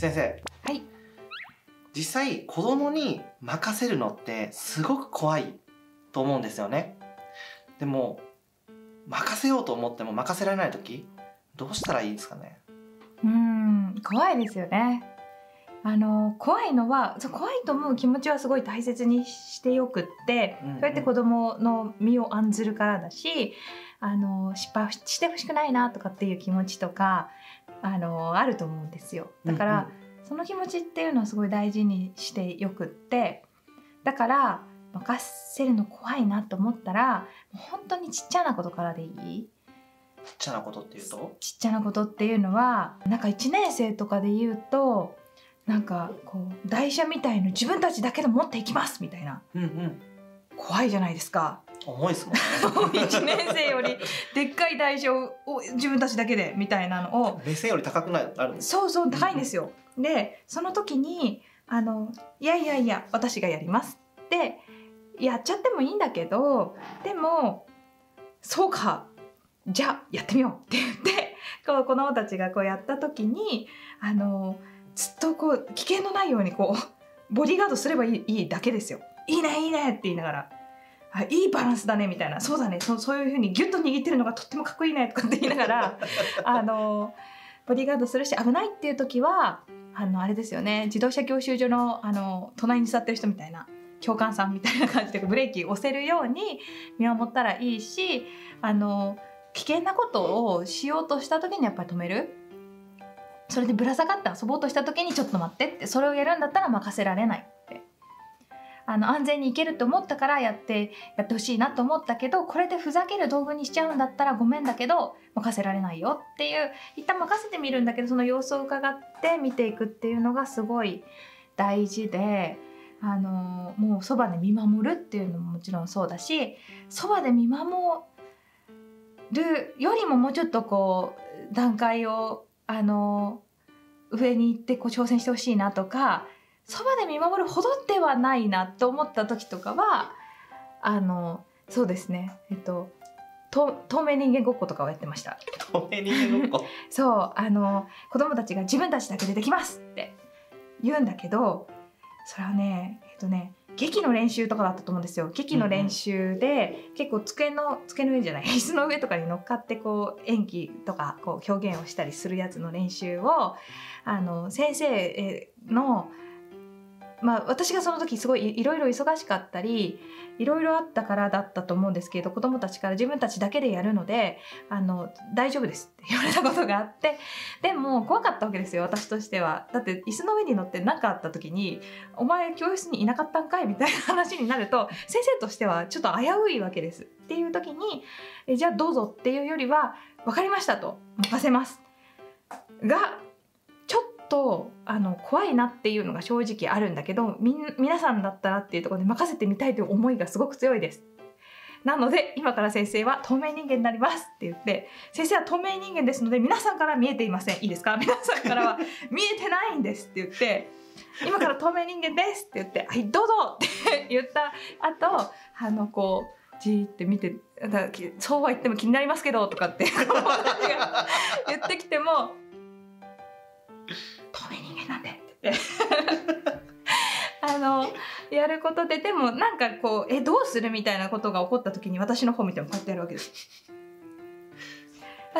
先生。はい。実際子供に任せるのってすごく怖いと思うんですよね。でも任せようと思っても任せられない時どうしたらいいですかね？うん怖いですよね。あの怖いのはそう怖いと思う気持ちはすごい大切にしてよくって、うんうん。そうやって子供の身を案ずるからだしあの失敗してほしくないなとかっていう気持ちとかあのあると思うんですよ。だから、その気持ちっていうのはすごい大事にしてよくってだから任せるの怖いなと思ったら本当にちっちゃなことからでいい？ちっちゃなことっていうと？ちっちゃなことっていうのはなんか1年生とかで言うとなんかこう台車みたいの自分たちだけで持っていきますみたいな。うんうん。怖いじゃないですか重いですもんね 1年生よりでっかい台車を自分たちだけでみたいなのを目線より高くなるあるんですそうそう高いんですよ。でその時にあのいやいやいや私がやりますってやっちゃってもいいんだけどでもそうかじゃあやってみようって言ってこう子供たちがこうやった時にあのずっとこう危険のないようにこうボディーガードすればいいいいだけですよ。いいねいいねって言いながら。あいいバランスだねみたいな。そうだね。そそういうふうにギュッと握ってるのがとってもかっこいいねとかって言いながら あのボディーガードするし危ないっていう時はあのあれですよね。自動車教習所のあの隣に座ってる人みたいな教官さんみたいな感じでブレーキ押せるように見守ったらいいしあの危険なことをしようとした時にやっぱり止める。それでぶら下がって遊ぼうとした時にちょっと待ってってそれをやるんだったら任せられないあの安全に行けると思ったからやってやってほしいなと思ったけどこれでふざける道具にしちゃうんだったらごめんだけど任せられないよっていう一旦任せてみるんだけどその様子を伺って見ていくっていうのがすごい大事で。あのもうそばで見守るっていうのももちろんそうだしそばで見守るよりももうちょっとこう段階をあの上に行ってこう挑戦してほしいなとかそばで見守るほどではないなと思った時とかはあのそうですね。えっとと透明人間ごっことかをやってました。透明人間ごっこ？そうあの子供たちが自分たちだけでできますって言うんだけどそれはねえっとね劇の練習とかだったと思うんですよ。劇の練習で、結構机の机の上じゃない 椅子の上とかに乗っかってこう演技とかこう表現をしたりするやつの練習をあの先生のまあ私がその時すごいいろいろ忙しかったりいろいろあったからだったと思うんですけど子供たちから自分たちだけでやるのであの大丈夫ですって言われたことがあってでも怖かったわけですよ私としてはだって椅子の上に乗って何かあった時に「お前教室にいなかったんかい?」みたいな 話になると先生としてはちょっと危ういわけですっていう時にえじゃあどうぞっていうよりは分かりましたと任せますがとあの怖いなっていうのが正直あるんだけどみん皆さんだったらっていうところで任せてみたいという思いがすごく強いです。なので今から先生は透明人間になりますって言って先生は透明人間ですので皆さんから見えていません。いいですか？皆さんからは 見えてないんですって言って今から透明人間ですって言ってはいどうぞ！って言った後あのこうじーって見てだきそうは言っても気になりますけどとかって言ってきても間なんで？あのやることででもなんかこうえどうするみたいなことが起こった時に私の方見てもこうやってやるわけです。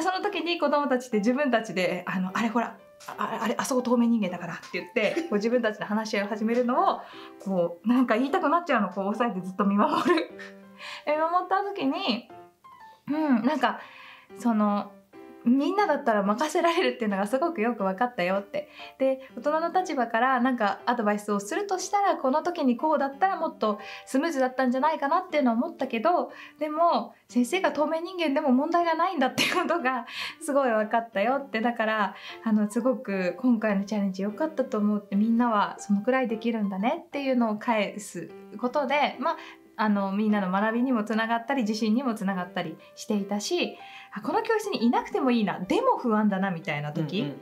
その時に子供たちって自分たちであのあれほらああれあそこ透明人間だからって言ってこう自分たちで話し合いを始めるのをこうなんか言いたくなっちゃうのをこう押さえてずっと見守る。見守った時にうんなんかそのみんなだったら任せられるっていうのがすごくよく分かったよって。で大人の立場からなんかアドバイスをするとしたらこの時にこうだったらもっとスムーズだったんじゃないかなっていうのは思ったけどでも先生が透明人間でも問題がないんだっていうことが すごい分かったよって。だからあのすごく今回のチャレンジ良かったと思うってみんなはそのくらいできるんだねっていうのを返すことでまああのみんなの学びにもつながったり自信にもつながったりしていたしあこの教室にいなくてもいいなでも不安だなみたいな時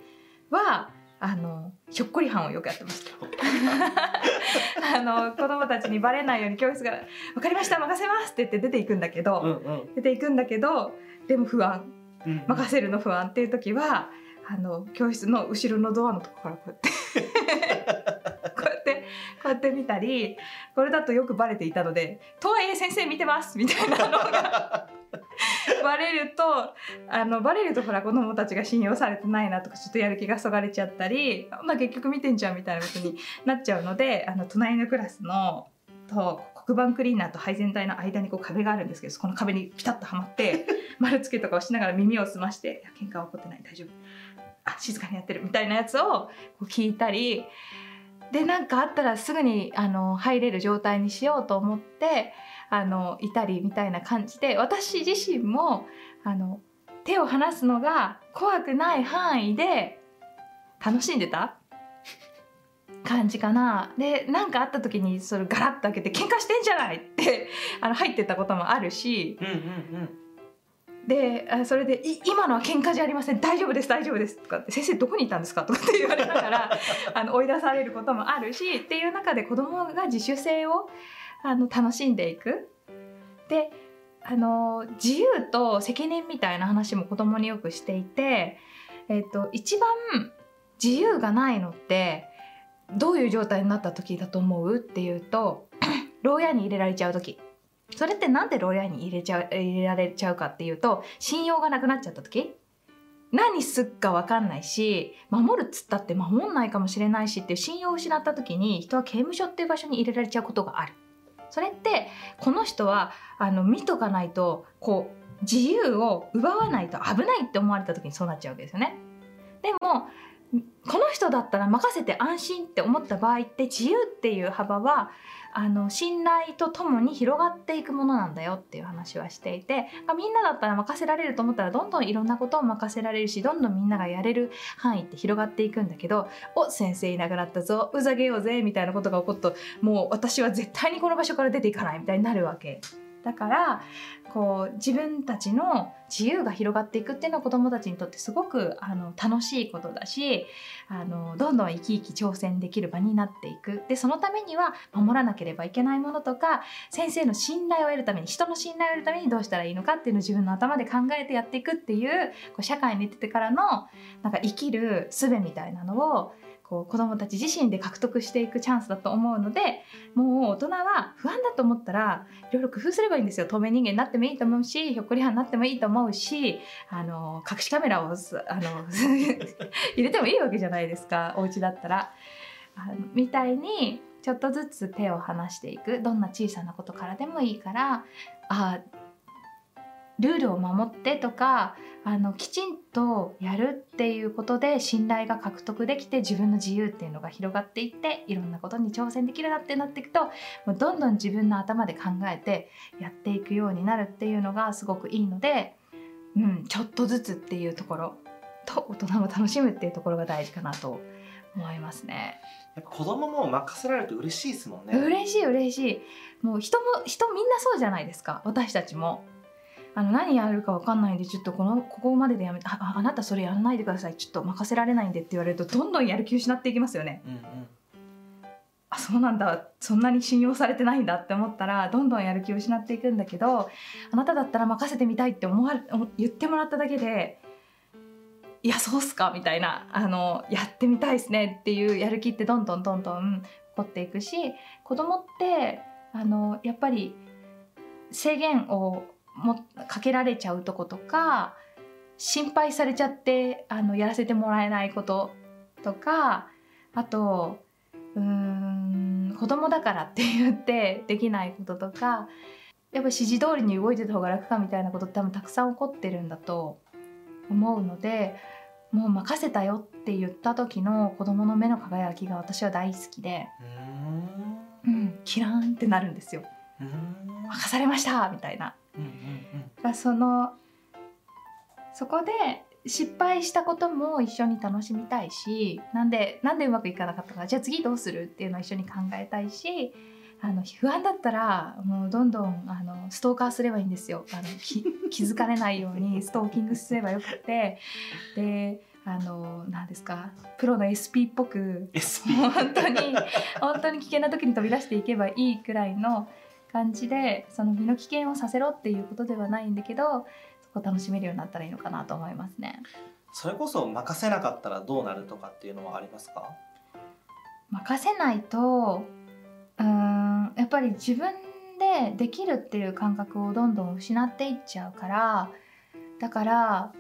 は、あのひょっこりはんをよくやってました。あの子供たちにバレないように教室から「分かりました任せます」って言って出ていくんだけど、うんうん。出ていくんだけどでも不安。うん。任せるの不安っていう時はあの教室の後ろのドアのとこからこうやってやって見たりこれだとよくバレていたので「とはいえ先生見てます」みたいなのが バレるとあのバレるとほら子供たちが信用されてないなとかちょっとやる気がそがれちゃったり、まあ、結局見てんじゃんみたいなことになっちゃうのであの隣のクラスのと黒板クリーナーと配膳台の間にこう壁があるんですけどそこの壁にピタッとはまって 丸つけとかをしながら耳を澄まして「いや喧嘩は起こってない大丈夫。あ静かにやってる」みたいなやつをこう聞いたりで何かあったらすぐにあの入れる状態にしようと思ってあのいたりみたいな感じで私自身もあの手を離すのが怖くない範囲で楽しんでた？感じかなで何かあった時にそれガラッと開けて「喧嘩してんじゃない!」ってあの入ってたこともあるしうんうんうんでそれで「今のは喧嘩じゃありません大丈夫です大丈夫です」とかって「先生どこにいたんですか?」とかって言われながら あの追い出されることもあるしっていう中で子供が自主性をあの楽しんでいく。であの自由と責任みたいな話も子供によくしていて、えっと一番自由がないのってどういう状態になった時だと思う？っていうと 牢屋に入れられちゃう時それってなんで牢屋に入れちゃう入れられちゃうかっていうと信用がなくなっちゃった時？何すっか分かんないし守るっつったって守んないかもしれないしっていう信用を失った時に人は刑務所っていう場所に入れられちゃうことがある。それってこの人はあの見とかないとこう自由を奪わないと危ないって思われた時にそうなっちゃうわけですよね。でもこの人だったら任せて安心って思った場合って自由っていう幅はあの信頼とともに広がっていくものなんだよっていう話はしていてみんなだったら任せられると思ったらどんどんいろんなことを任せられるしどんどんみんながやれる範囲って広がっていくんだけど「お先生いなくなったぞうざげようぜ」みたいなことが起こるともう私は絶対にこの場所から出ていかないみたいになるわけ。だからこう自分たちの自由が広がっていくっていうのは子どもたちにとってすごくあの楽しいことだしあのどんどん生き生き挑戦できる場になっていく。でそのためには守らなければいけないものとか先生の信頼を得るために人の信頼を得るためにどうしたらいいのかっていうのを自分の頭で考えてやっていくっていうこう社会に出てからのなんか生きる術みたいなのをこう子どもたち自身で獲得していくチャンスだと思うのでもう大人は不安だと思ったらいろいろ工夫すればいいんですよ。透明人間になってもいいと思うしひょっこりはんになってもいいと思うしあの隠しカメラをあの 入れてもいいわけじゃないですか。お家だったら。あのみたいにちょっとずつ手を離していく。どんな小さなことからでもいいからあルールを守ってとかあのきちんとやるっていうことで信頼が獲得できて自分の自由っていうのが広がっていっていろんなことに挑戦できるなってなっていくともうどんどん自分の頭で考えてやっていくようになるっていうのがすごくいいので、うん、ちょっとずつっていうところと大人も楽しむっていうところが大事かなと思いますね。やっぱ子供も任せられると嬉しいですもんね。嬉しい嬉しいもう人も人みんなそうじゃないですか私たちもあの何やるか分かんないんでちょっとこのここまででやめてあああなたそれやらないでください。ちょっと任せられないんでって言われるとどんどんやる気失っていきますよね。うんうん。あそうなんだ。そんなに信用されてないんだって思ったらどんどんやる気を失っていくんだけどあなただったら任せてみたいって思われ言ってもらっただけでいやそうっすかみたいなあのやってみたいですねっていうやる気ってどんどんどんどん起こっていくし子供ってあのやっぱり制限をもかけられちゃうとことか心配されちゃってあのやらせてもらえないこととかあとうーん子供だからって言ってできないこととかやっぱ指示通りに動いてた方が楽かみたいなことって多分たくさん起こってるんだと思うのでもう任せたよって言った時の子供の目の輝きが私は大好きで、うーんうん、キラーンってなるんですよ。任されましたみたいな。うんそのそこで失敗したことも一緒に楽しみたいしなんでなんでうまくいかなかったか。じゃあ次どうするっていうのを一緒に考えたいしあの不安だったらもうどんどんあのストーカーすればいいんですよ。あのき 気づかれないようにストーキングすればよくて。であの何ですかプロの SP っぽく SP 本当に本当に危険な時に飛び出していけばいいくらいの感じでその身の危険をさせろっていうことではないんだけどそこを楽しめるようになったらいいのかなと思いますね。それこそ任せなかったらどうなるとかっていうのはありますか？任せないとうーんやっぱり自分でできるっていう感覚をどんどん失っていっちゃうからだから、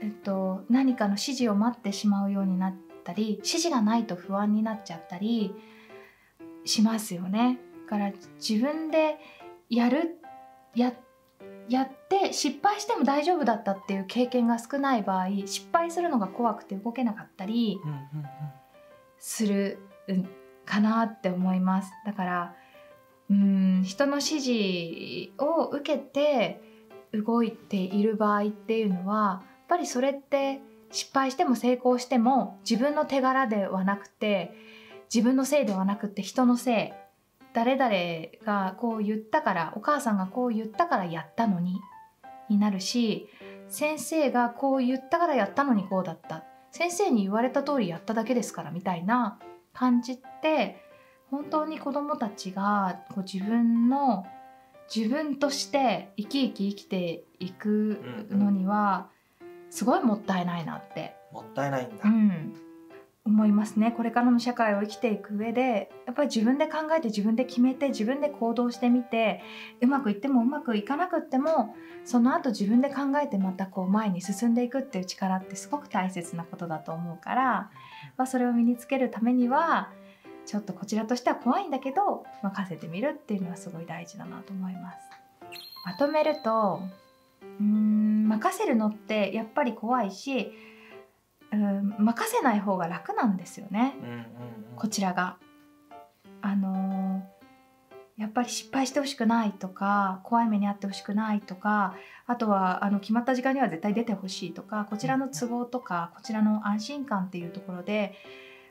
えっと、何かの指示を待ってしまうようになったり指示がないと不安になっちゃったりしますよね。から自分でやるややって失敗しても大丈夫だったっていう経験が少ない場合失敗するのが怖くて動けなかったりするかなって思います。だからうん人の指示を受けて動いている場合っていうのはやっぱりそれって失敗しても成功しても自分の手柄ではなくて自分のせいではなくて人のせい誰々がこう言ったからお母さんがこう言ったからやったのにになるし先生がこう言ったからやったのにこうだった。先生に言われた通りやっただけですからみたいな感じって本当に子どもたちがこう自分の自分として生き生き生きていくのにはすごいもったいないなって、もったいないんだ、うん、思いますねこれからの社会を生きていく上でやっぱり自分で考えて自分で決めて自分で行動してみてうまくいってもうまくいかなくってもその後自分で考えてまたこう前に進んでいくっていう力ってすごく大切なことだと思うから、まあ、それを身につけるためにはちょっとこちらとしては怖いんだけど任せてみるっていうのはすごい大事だなと思います。まとめるとうーん任せるのってやっぱり怖いしうん任せない方が楽なんですよね。うんうんうん。こちらが。あのーやっぱり失敗してほしくないとか怖い目に遭ってほしくないとかあとはあの決まった時間には絶対出てほしいとかこちらの都合とかこちらの安心感っていうところで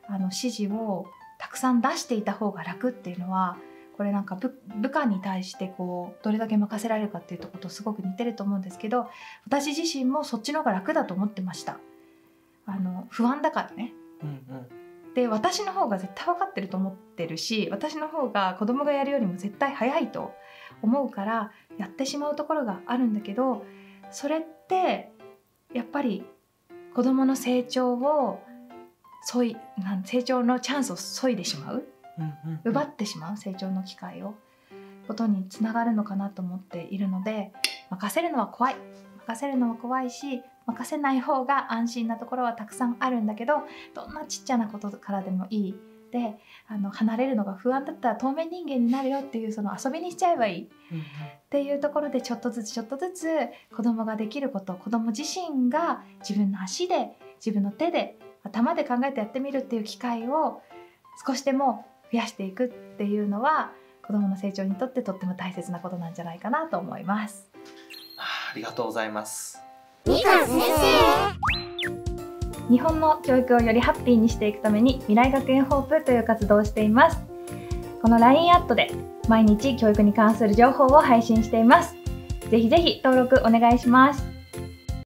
あの指示をたくさん出していた方が楽っていうのはこれなんか部部下に対してこうどれだけ任せられるかっていうところとすごく似てると思うんですけど私自身もそっちの方が楽だと思ってましたあの不安だからね。うんうん。で私の方が絶対分かってると思ってるし私の方が子供がやるよりも絶対早いと思うからやってしまうところがあるんだけどそれってやっぱり子供の成長をそいなん成長のチャンスを削いでしまう？奪ってしまう？成長の機会を？ことにつながるのかなと思っているので任せるのは怖い。任せるのは怖いし任せない方が安心なところはたくさんあるんだけどどんなちっちゃなことからでもいい。であの離れるのが不安だったら透明人間になるよっていうその遊びにしちゃえばいい。うんうん。っていうところでちょっとずつちょっとずつ子供ができること子供自身が自分の足で自分の手で頭で考えてやってみるっていう機会を少しでも増やしていくっていうのは子供の成長にとってとっても大切なことなんじゃないかなと思います。あありがとうございますみかん先日本の教育をよりハッピーにしていくために未来学園ホープという活動をしています。この LINE アットで毎日教育に関する情報を配信しています。ぜひぜひ登録お願いします。